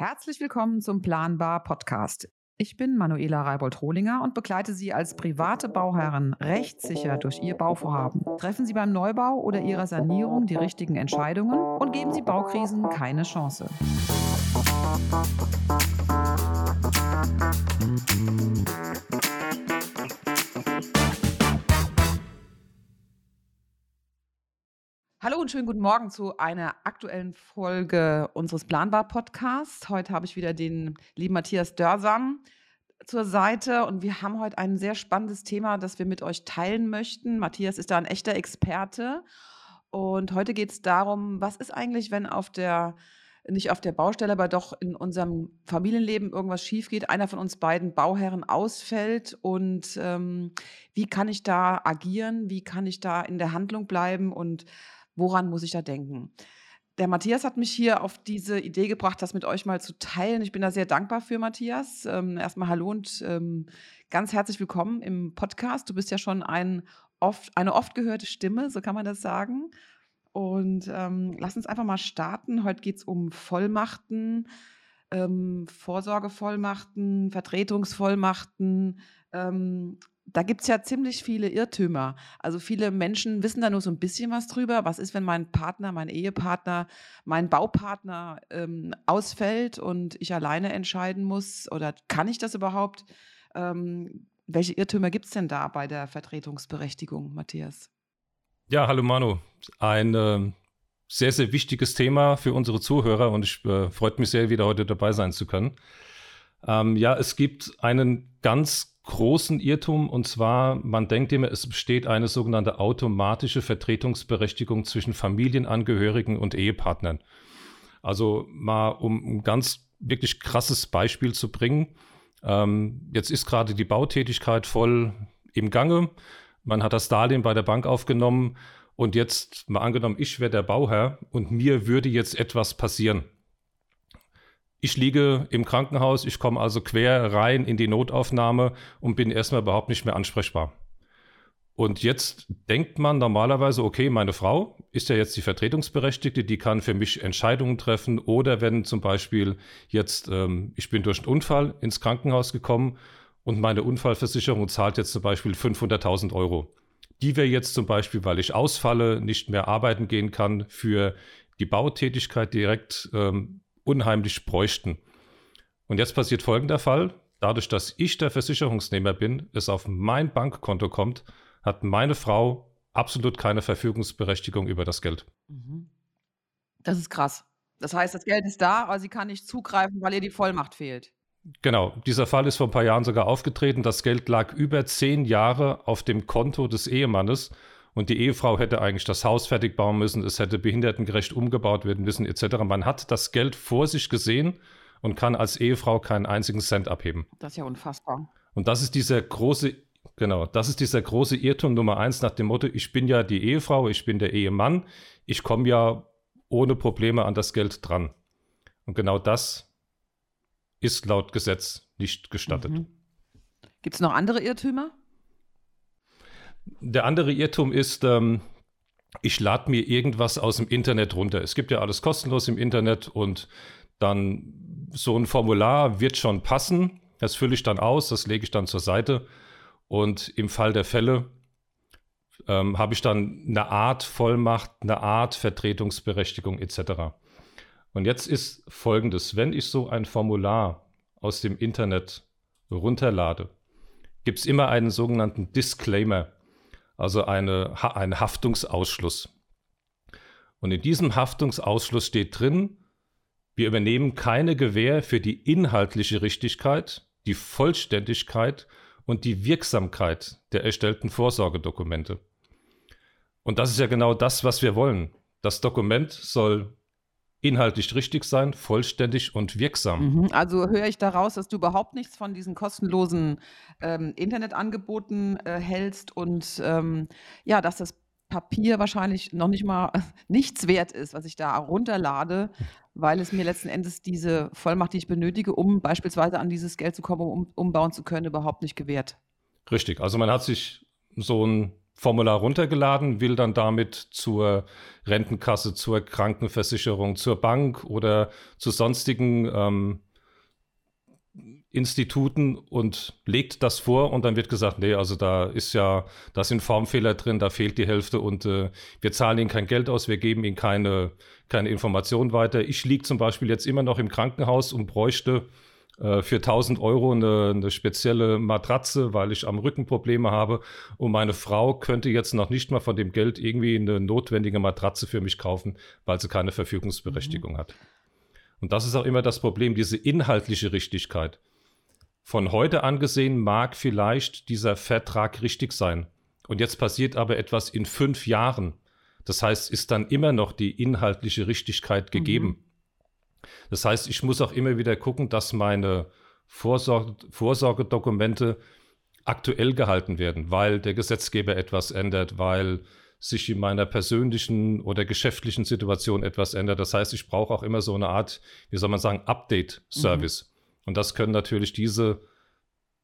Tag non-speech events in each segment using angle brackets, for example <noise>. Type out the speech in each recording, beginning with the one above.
Herzlich willkommen zum Planbar Podcast. Ich bin Manuela Reibold-Rohlinger und begleite Sie als private Bauherren rechtssicher durch Ihr Bauvorhaben. Treffen Sie beim Neubau oder Ihrer Sanierung die richtigen Entscheidungen und geben Sie Baukrisen keine Chance. Hallo und schönen guten Morgen zu einer aktuellen Folge unseres Planbar-Podcasts. Heute habe ich wieder den lieben Matthias Dörsam zur Seite und wir haben heute ein sehr spannendes Thema, das wir mit euch teilen möchten. Matthias ist da ein echter Experte und heute geht es darum, was ist eigentlich, wenn auf der nicht auf der Baustelle, aber doch in unserem Familienleben irgendwas schief geht, einer von uns beiden Bauherren ausfällt und ähm, wie kann ich da agieren, wie kann ich da in der Handlung bleiben und Woran muss ich da denken? Der Matthias hat mich hier auf diese Idee gebracht, das mit euch mal zu teilen. Ich bin da sehr dankbar für, Matthias. Ähm, erstmal hallo und ähm, ganz herzlich willkommen im Podcast. Du bist ja schon ein oft, eine oft gehörte Stimme, so kann man das sagen. Und ähm, lass uns einfach mal starten. Heute geht es um Vollmachten, ähm, Vorsorgevollmachten, Vertretungsvollmachten, ähm, da gibt es ja ziemlich viele Irrtümer. Also viele Menschen wissen da nur so ein bisschen was drüber. Was ist, wenn mein Partner, mein Ehepartner, mein Baupartner ähm, ausfällt und ich alleine entscheiden muss? Oder kann ich das überhaupt? Ähm, welche Irrtümer gibt es denn da bei der Vertretungsberechtigung, Matthias? Ja, hallo Manu. Ein äh, sehr, sehr wichtiges Thema für unsere Zuhörer und ich äh, freut mich sehr, wieder heute dabei sein zu können. Ähm, ja, es gibt einen ganz großen Irrtum und zwar, man denkt immer, es besteht eine sogenannte automatische Vertretungsberechtigung zwischen Familienangehörigen und Ehepartnern. Also mal um ein ganz wirklich krasses Beispiel zu bringen. Ähm, jetzt ist gerade die Bautätigkeit voll im Gange. Man hat das Darlehen bei der Bank aufgenommen und jetzt mal angenommen, ich wäre der Bauherr und mir würde jetzt etwas passieren. Ich liege im Krankenhaus, ich komme also quer rein in die Notaufnahme und bin erstmal überhaupt nicht mehr ansprechbar. Und jetzt denkt man normalerweise, okay, meine Frau ist ja jetzt die Vertretungsberechtigte, die kann für mich Entscheidungen treffen. Oder wenn zum Beispiel jetzt, ähm, ich bin durch einen Unfall ins Krankenhaus gekommen und meine Unfallversicherung zahlt jetzt zum Beispiel 500.000 Euro. Die wäre jetzt zum Beispiel, weil ich ausfalle, nicht mehr arbeiten gehen kann, für die Bautätigkeit direkt ähm, unheimlich bräuchten. Und jetzt passiert folgender Fall. Dadurch, dass ich der Versicherungsnehmer bin, es auf mein Bankkonto kommt, hat meine Frau absolut keine Verfügungsberechtigung über das Geld. Mhm. Das ist krass. Das heißt, das Geld ist da, aber sie kann nicht zugreifen, weil ihr die Vollmacht fehlt. Genau, dieser Fall ist vor ein paar Jahren sogar aufgetreten. Das Geld lag über zehn Jahre auf dem Konto des Ehemannes und die Ehefrau hätte eigentlich das Haus fertig bauen müssen, es hätte behindertengerecht umgebaut werden müssen, etc. Man hat das Geld vor sich gesehen und kann als Ehefrau keinen einzigen Cent abheben. Das ist ja unfassbar. Und das ist dieser große, genau, das ist dieser große Irrtum Nummer eins nach dem Motto, ich bin ja die Ehefrau, ich bin der Ehemann, ich komme ja ohne Probleme an das Geld dran. Und genau das ist laut Gesetz nicht gestattet. Mhm. Gibt es noch andere Irrtümer? Der andere Irrtum ist, ähm, ich lade mir irgendwas aus dem Internet runter. Es gibt ja alles kostenlos im Internet und dann so ein Formular wird schon passen. Das fülle ich dann aus, das lege ich dann zur Seite. Und im Fall der Fälle ähm, habe ich dann eine Art Vollmacht, eine Art Vertretungsberechtigung etc. Und jetzt ist folgendes, wenn ich so ein Formular aus dem Internet runterlade, gibt es immer einen sogenannten Disclaimer also eine, ein Haftungsausschluss. Und in diesem Haftungsausschluss steht drin, wir übernehmen keine Gewähr für die inhaltliche Richtigkeit, die Vollständigkeit und die Wirksamkeit der erstellten Vorsorgedokumente. Und das ist ja genau das, was wir wollen. Das Dokument soll inhaltlich richtig sein, vollständig und wirksam. Mhm. Also höre ich daraus, dass du überhaupt nichts von diesen kostenlosen ähm, Internetangeboten äh, hältst und ähm, ja, dass das Papier wahrscheinlich noch nicht mal <laughs> nichts wert ist, was ich da runterlade, weil es mir letzten Endes diese Vollmacht, die ich benötige, um beispielsweise an dieses Geld zu kommen, um umbauen zu können, überhaupt nicht gewährt. Richtig. Also man hat sich so ein Formular runtergeladen, will dann damit zur Rentenkasse, zur Krankenversicherung, zur Bank oder zu sonstigen ähm, Instituten und legt das vor und dann wird gesagt, nee, also da ist ja, da sind Formfehler drin, da fehlt die Hälfte und äh, wir zahlen ihnen kein Geld aus, wir geben ihnen keine, keine Information weiter. Ich liege zum Beispiel jetzt immer noch im Krankenhaus und bräuchte äh, für 1000 Euro eine, eine, spezielle Matratze, weil ich am Rücken Probleme habe und meine Frau könnte jetzt noch nicht mal von dem Geld irgendwie eine notwendige Matratze für mich kaufen, weil sie keine Verfügungsberechtigung mhm. hat. Und das ist auch immer das Problem, diese inhaltliche Richtigkeit. Von heute angesehen mag vielleicht dieser Vertrag richtig sein. Und jetzt passiert aber etwas in fünf Jahren. Das heißt, ist dann immer noch die inhaltliche Richtigkeit mhm. gegeben. Mhm. Das heißt, ich muss auch immer wieder gucken, dass meine Vorsorge, Vorsorgedokumente aktuell gehalten werden, weil der Gesetzgeber etwas ändert, weil sich in meiner persönlichen oder geschäftlichen Situation etwas ändert. Das heißt, ich brauche auch immer so eine Art, wie soll man sagen, Update-Service. Mhm. Und das können natürlich diese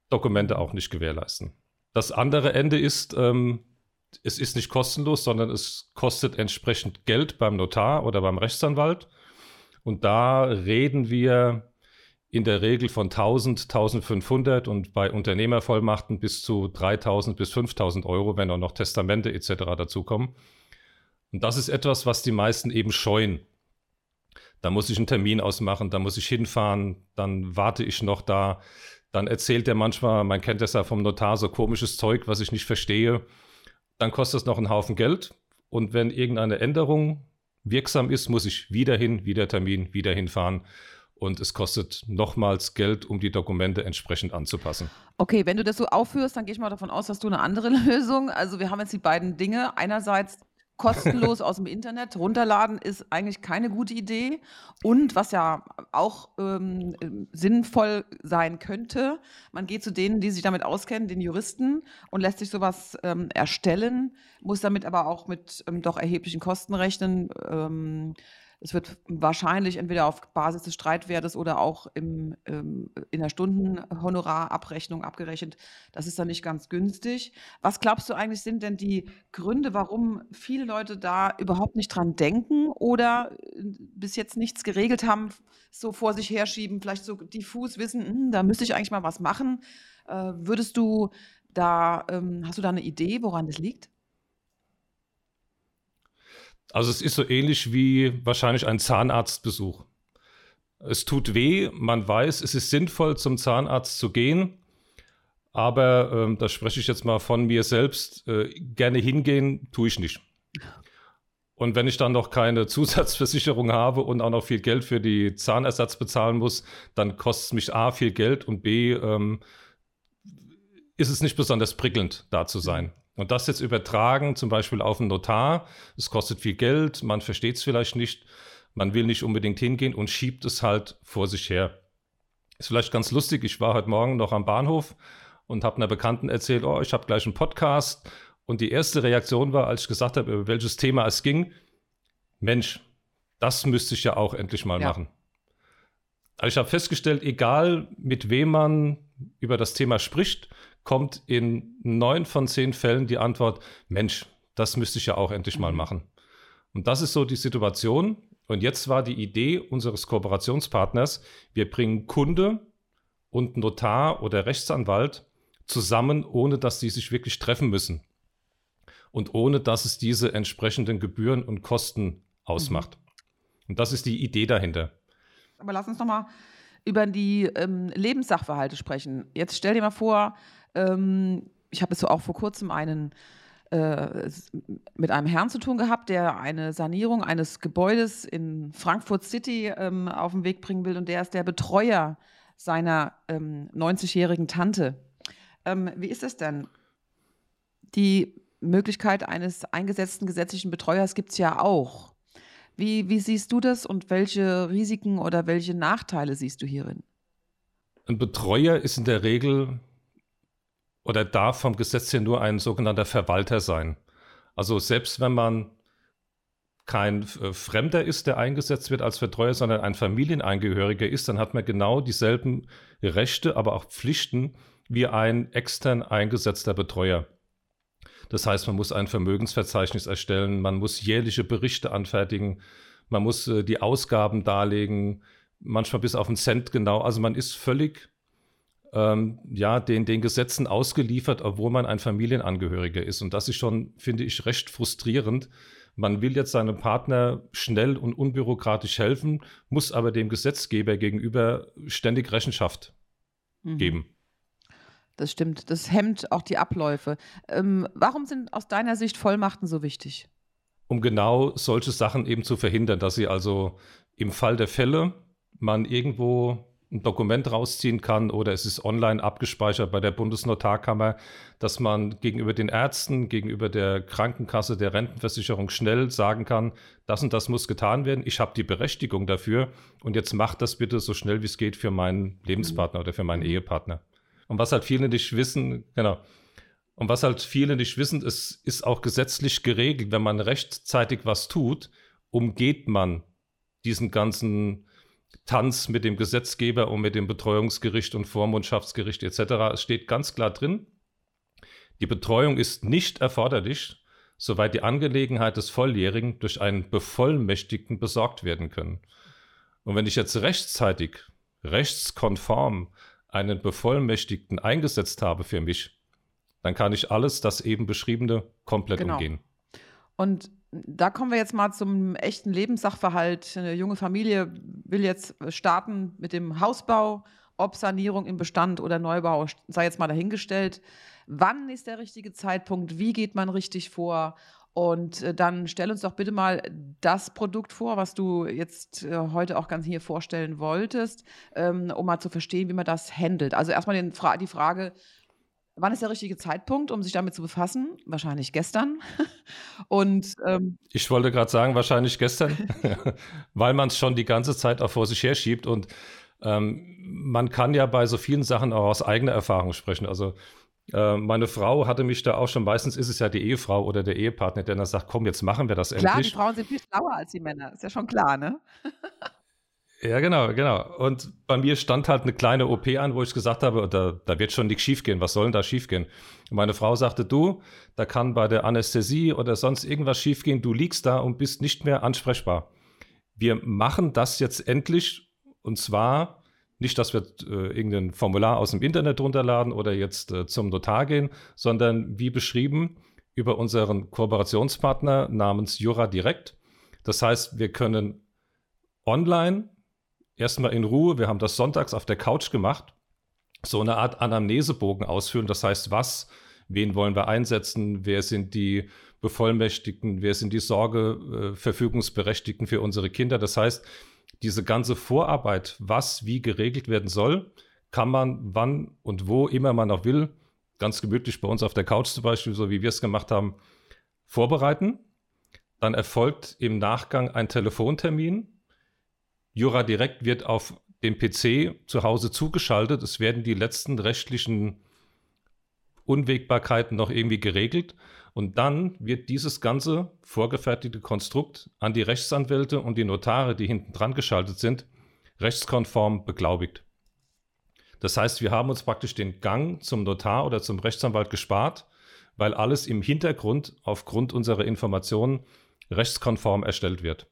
Dokumente auch nicht gewährleisten. Das andere Ende ist, ähm, es ist nicht kostenlos, sondern es kostet entsprechend Geld beim Notar oder beim Rechtsanwalt. Und da reden wir in der Regel von 1000, 1500 und bei Unternehmervollmachten bis zu 3000 bis 5000 Euro, wenn auch noch Testamente etc. dazukommen. Und das ist etwas, was die meisten eben scheuen. Da muss ich einen Termin ausmachen, da muss ich hinfahren, dann warte ich noch da. Dann erzählt er manchmal, man kennt das ja vom Notar, so komisches Zeug, was ich nicht verstehe. Dann kostet es noch einen Haufen Geld. Und wenn irgendeine Änderung wirksam ist, muss ich wieder hin, wieder Termin, wieder hinfahren. Und es kostet nochmals Geld, um die Dokumente entsprechend anzupassen. Okay, wenn du das so aufführst, dann gehe ich mal davon aus, dass du eine andere <laughs> Lösung. Also wir haben jetzt die beiden Dinge. Einerseits kostenlos aus dem Internet runterladen ist eigentlich keine gute Idee. Und was ja auch ähm, sinnvoll sein könnte, man geht zu denen, die sich damit auskennen, den Juristen, und lässt sich sowas ähm, erstellen, muss damit aber auch mit ähm, doch erheblichen Kosten rechnen. Es wird wahrscheinlich entweder auf Basis des Streitwertes oder auch im, ähm, in der Stundenhonorarabrechnung abgerechnet. Das ist dann nicht ganz günstig. Was glaubst du eigentlich, sind denn die Gründe, warum viele Leute da überhaupt nicht dran denken oder äh, bis jetzt nichts geregelt haben, so vor sich herschieben, vielleicht so diffus wissen, hm, da müsste ich eigentlich mal was machen? Äh, würdest du da, ähm, hast du da eine Idee, woran das liegt? Also es ist so ähnlich wie wahrscheinlich ein Zahnarztbesuch. Es tut weh, man weiß, es ist sinnvoll, zum Zahnarzt zu gehen, aber ähm, da spreche ich jetzt mal von mir selbst, äh, gerne hingehen, tue ich nicht. Und wenn ich dann noch keine <laughs> Zusatzversicherung habe und auch noch viel Geld für die Zahnersatz bezahlen muss, dann kostet es mich A viel Geld und B ähm, ist es nicht besonders prickelnd, da zu sein. Und das jetzt übertragen, zum Beispiel auf einen Notar, es kostet viel Geld, man versteht es vielleicht nicht, man will nicht unbedingt hingehen und schiebt es halt vor sich her. Ist vielleicht ganz lustig, ich war heute Morgen noch am Bahnhof und habe einer Bekannten erzählt, oh, ich habe gleich einen Podcast. Und die erste Reaktion war, als ich gesagt habe, über welches Thema es ging, Mensch, das müsste ich ja auch endlich mal ja. machen. Also ich habe festgestellt, egal mit wem man über das Thema spricht, kommt in neun von zehn Fällen die Antwort, Mensch, das müsste ich ja auch endlich mal mhm. machen. Und das ist so die Situation. Und jetzt war die Idee unseres Kooperationspartners, wir bringen Kunde und Notar oder Rechtsanwalt zusammen, ohne dass sie sich wirklich treffen müssen. Und ohne dass es diese entsprechenden Gebühren und Kosten ausmacht. Mhm. Und das ist die Idee dahinter. Aber lass uns nochmal über die ähm, Lebenssachverhalte sprechen. Jetzt stell dir mal vor, ähm, ich habe es so auch vor kurzem einen äh, mit einem Herrn zu tun gehabt, der eine Sanierung eines Gebäudes in Frankfurt City ähm, auf den Weg bringen will und der ist der Betreuer seiner ähm, 90-jährigen Tante. Ähm, wie ist es denn? Die Möglichkeit eines eingesetzten gesetzlichen Betreuers gibt es ja auch. Wie, wie siehst du das und welche Risiken oder welche Nachteile siehst du hierin? Ein Betreuer ist in der Regel oder darf vom Gesetz her nur ein sogenannter Verwalter sein. Also selbst wenn man kein äh, Fremder ist, der eingesetzt wird als Vertreuer, sondern ein Familienangehöriger ist, dann hat man genau dieselben Rechte, aber auch Pflichten wie ein extern eingesetzter Betreuer. Das heißt, man muss ein Vermögensverzeichnis erstellen, man muss jährliche Berichte anfertigen, man muss äh, die Ausgaben darlegen, manchmal bis auf einen Cent genau. Also man ist völlig ähm, ja, den, den Gesetzen ausgeliefert, obwohl man ein Familienangehöriger ist. Und das ist schon, finde ich, recht frustrierend. Man will jetzt seinem Partner schnell und unbürokratisch helfen, muss aber dem Gesetzgeber gegenüber ständig Rechenschaft mhm. geben. Das stimmt. Das hemmt auch die Abläufe. Ähm, warum sind aus deiner Sicht Vollmachten so wichtig? Um genau solche Sachen eben zu verhindern, dass sie also im Fall der Fälle man irgendwo ein Dokument rausziehen kann oder es ist online abgespeichert bei der Bundesnotarkammer, dass man gegenüber den Ärzten, gegenüber der Krankenkasse, der Rentenversicherung schnell sagen kann, das und das muss getan werden, ich habe die Berechtigung dafür und jetzt macht das bitte so schnell wie es geht für meinen Lebenspartner oder für meinen mhm. Ehepartner. Und was halt viele nicht wissen, genau, und was halt viele nicht wissen, es ist auch gesetzlich geregelt, wenn man rechtzeitig was tut, umgeht man diesen ganzen Tanz mit dem Gesetzgeber und mit dem Betreuungsgericht und Vormundschaftsgericht etc. Es steht ganz klar drin, die Betreuung ist nicht erforderlich, soweit die Angelegenheit des Volljährigen durch einen Bevollmächtigten besorgt werden können. Und wenn ich jetzt rechtzeitig, rechtskonform einen Bevollmächtigten eingesetzt habe für mich, dann kann ich alles das eben beschriebene komplett genau. umgehen. Und da kommen wir jetzt mal zum echten Lebenssachverhalt. Eine junge Familie will jetzt starten mit dem Hausbau, ob Sanierung im Bestand oder Neubau, sei jetzt mal dahingestellt. Wann ist der richtige Zeitpunkt? Wie geht man richtig vor? Und äh, dann stell uns doch bitte mal das Produkt vor, was du jetzt äh, heute auch ganz hier vorstellen wolltest, ähm, um mal zu verstehen, wie man das handelt. Also erstmal die Frage, Wann ist der richtige Zeitpunkt, um sich damit zu befassen? Wahrscheinlich gestern. <laughs> Und ähm, ich wollte gerade sagen, wahrscheinlich gestern, <laughs> weil man es schon die ganze Zeit auch vor sich her schiebt. Und ähm, man kann ja bei so vielen Sachen auch aus eigener Erfahrung sprechen. Also äh, meine Frau hatte mich da auch schon, meistens ist es ja die Ehefrau oder der Ehepartner, der dann sagt, komm, jetzt machen wir das endlich. Klar, die Frauen sind viel schlauer als die Männer, ist ja schon klar, ne? <laughs> Ja, genau, genau. Und bei mir stand halt eine kleine OP an, wo ich gesagt habe, da, da wird schon nichts schiefgehen. Was soll denn da schiefgehen? Und meine Frau sagte, du, da kann bei der Anästhesie oder sonst irgendwas schiefgehen. Du liegst da und bist nicht mehr ansprechbar. Wir machen das jetzt endlich. Und zwar nicht, dass wir äh, irgendein Formular aus dem Internet runterladen oder jetzt äh, zum Notar gehen, sondern wie beschrieben über unseren Kooperationspartner namens Jura Direkt. Das heißt, wir können online erstmal in Ruhe, wir haben das sonntags auf der Couch gemacht, so eine Art Anamnesebogen ausfüllen. Das heißt, was, wen wollen wir einsetzen, wer sind die Bevollmächtigten, wer sind die Sorgeverfügungsberechtigten für unsere Kinder. Das heißt, diese ganze Vorarbeit, was wie geregelt werden soll, kann man wann und wo immer man auch will, ganz gemütlich bei uns auf der Couch zum Beispiel, so wie wir es gemacht haben, vorbereiten. Dann erfolgt im Nachgang ein Telefontermin Jura Direkt wird auf dem PC zu Hause zugeschaltet. Es werden die letzten rechtlichen Unwägbarkeiten noch irgendwie geregelt. Und dann wird dieses ganze vorgefertigte Konstrukt an die Rechtsanwälte und die Notare, die hinten dran geschaltet sind, rechtskonform beglaubigt. Das heißt, wir haben uns praktisch den Gang zum Notar oder zum Rechtsanwalt gespart, weil alles im Hintergrund aufgrund unserer Informationen rechtskonform erstellt wird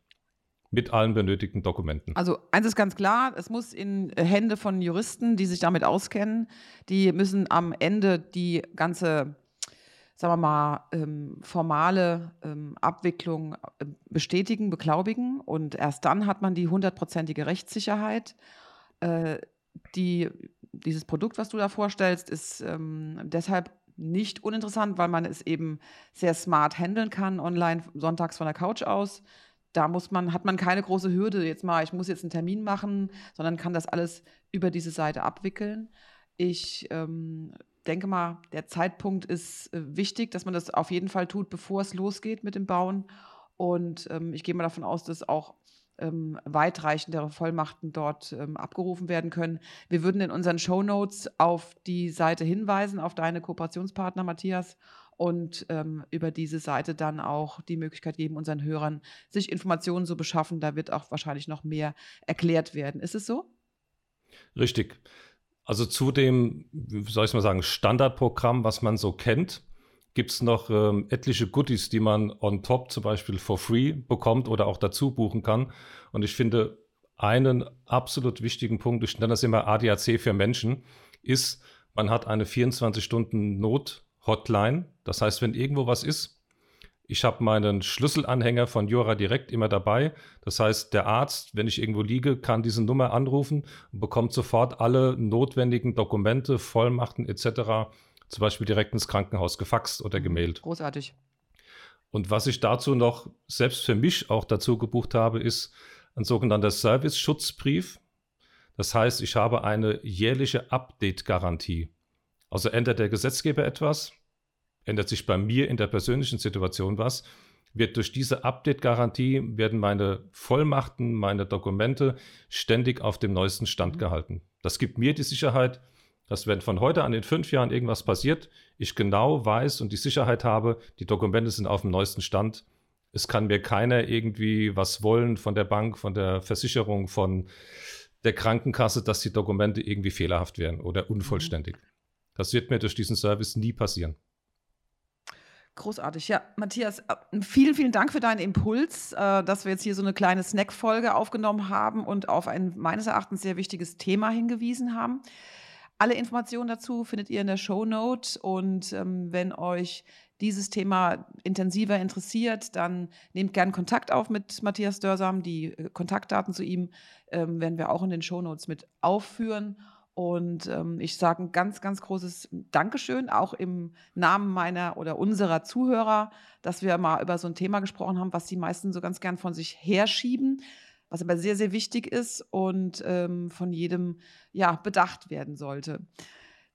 mit allen benötigten Dokumenten. Also eins ist ganz klar, es muss in Hände von Juristen, die sich damit auskennen. Die müssen am Ende die ganze, sagen wir mal, ähm, formale ähm, Abwicklung äh, bestätigen, beglaubigen. Und erst dann hat man die hundertprozentige Rechtssicherheit. Äh, die, dieses Produkt, was du da vorstellst, ist ähm, deshalb nicht uninteressant, weil man es eben sehr smart handeln kann, online sonntags von der Couch aus da muss man, hat man keine große Hürde, jetzt mal, ich muss jetzt einen Termin machen, sondern kann das alles über diese Seite abwickeln. Ich ähm, denke mal, der Zeitpunkt ist äh, wichtig, dass man das auf jeden Fall tut, bevor es losgeht mit dem Bauen. Und ähm, ich gehe mal davon aus, dass auch ähm, weitreichendere Vollmachten dort ähm, abgerufen werden können. Wir würden in unseren Show Notes auf die Seite hinweisen, auf deine Kooperationspartner, Matthias und ähm, über diese Seite dann auch die Möglichkeit geben, unseren Hörern sich Informationen zu beschaffen. Da wird auch wahrscheinlich noch mehr erklärt werden. Ist es so? Richtig. Also zu dem, soll ich mal sagen, Standardprogramm, was man so kennt, gibt es noch ähm, etliche Goodies, die man on top zum Beispiel for free bekommt oder auch dazu buchen kann. Und ich finde, einen absolut wichtigen Punkt, ich nenne das immer ADAC für Menschen, ist, man hat eine 24-Stunden-Not-Hotline. Das heißt, wenn irgendwo was ist, ich habe meinen Schlüsselanhänger von Jura direkt immer dabei. Das heißt, der Arzt, wenn ich irgendwo liege, kann diese Nummer anrufen und bekommt sofort alle notwendigen Dokumente, Vollmachten etc. zum Beispiel direkt ins Krankenhaus gefaxt oder mhm. gemailt. Großartig. Und was ich dazu noch selbst für mich auch dazu gebucht habe, ist ein sogenannter Service-Schutzbrief. Das heißt, ich habe eine jährliche Update-Garantie. Also ändert der Gesetzgeber etwas, ändert sich bei mir in der persönlichen Situation was, wird durch diese Update-Garantie werden meine Vollmachten, meine Dokumente ständig auf dem neuesten Stand mhm. gehalten. Das gibt mir die Sicherheit, dass wenn von heute an in fünf Jahren irgendwas passiert, ich genau weiß und die Sicherheit habe, die Dokumente sind auf dem neuesten Stand. Es kann mir keiner irgendwie was wollen von der Bank, von der Versicherung, von der Krankenkasse, dass die Dokumente irgendwie fehlerhaft wären oder unvollständig. Mhm. Das wird mir durch diesen Service nie passieren. Großartig. Ja, Matthias, äh, vielen, vielen Dank für deinen Impuls, äh, dass wir jetzt hier so eine kleine Snack-Folge aufgenommen haben und auf ein meines Erachtens sehr wichtiges Thema hingewiesen haben. Alle Informationen dazu findet ihr in der Show Note und ähm, wenn euch dieses Thema intensiver interessiert, dann nehmt gern Kontakt auf mit Matthias Dörsam. Die äh, Kontaktdaten zu ihm ähm, werden wir auch in den Show Notes mit aufführen. Und ähm, ich sage ein ganz, ganz großes Dankeschön, auch im Namen meiner oder unserer Zuhörer, dass wir mal über so ein Thema gesprochen haben, was die meisten so ganz gern von sich herschieben, was aber sehr, sehr wichtig ist und ähm, von jedem ja, bedacht werden sollte.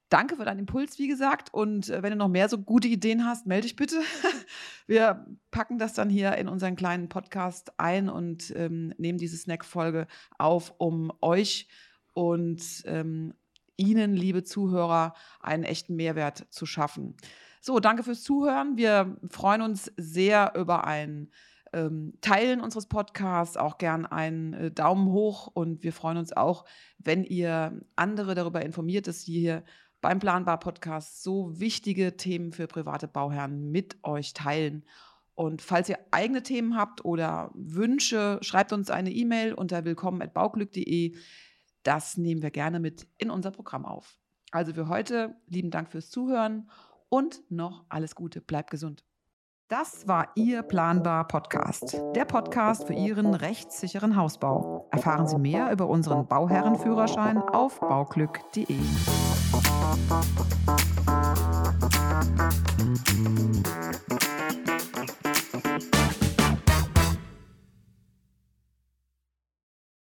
Danke für deinen Impuls, wie gesagt. Und äh, wenn du noch mehr so gute Ideen hast, melde dich bitte. <laughs> Wir packen das dann hier in unseren kleinen Podcast ein und ähm, nehmen diese Snack-Folge auf, um euch und ähm, Ihnen, liebe Zuhörer, einen echten Mehrwert zu schaffen. So, danke fürs Zuhören. Wir freuen uns sehr über ein ähm, Teilen unseres Podcasts, auch gern einen äh, Daumen hoch und wir freuen uns auch, wenn ihr andere darüber informiert, dass wir hier beim Planbar Podcast so wichtige Themen für private Bauherren mit euch teilen. Und falls ihr eigene Themen habt oder Wünsche, schreibt uns eine E-Mail unter willkommen@bauglück.de. Das nehmen wir gerne mit in unser Programm auf. Also für heute lieben Dank fürs Zuhören und noch alles Gute. Bleibt gesund. Das war Ihr Planbar Podcast, der Podcast für Ihren rechtssicheren Hausbau. Erfahren Sie mehr über unseren Bauherrenführerschein auf bauglück.de.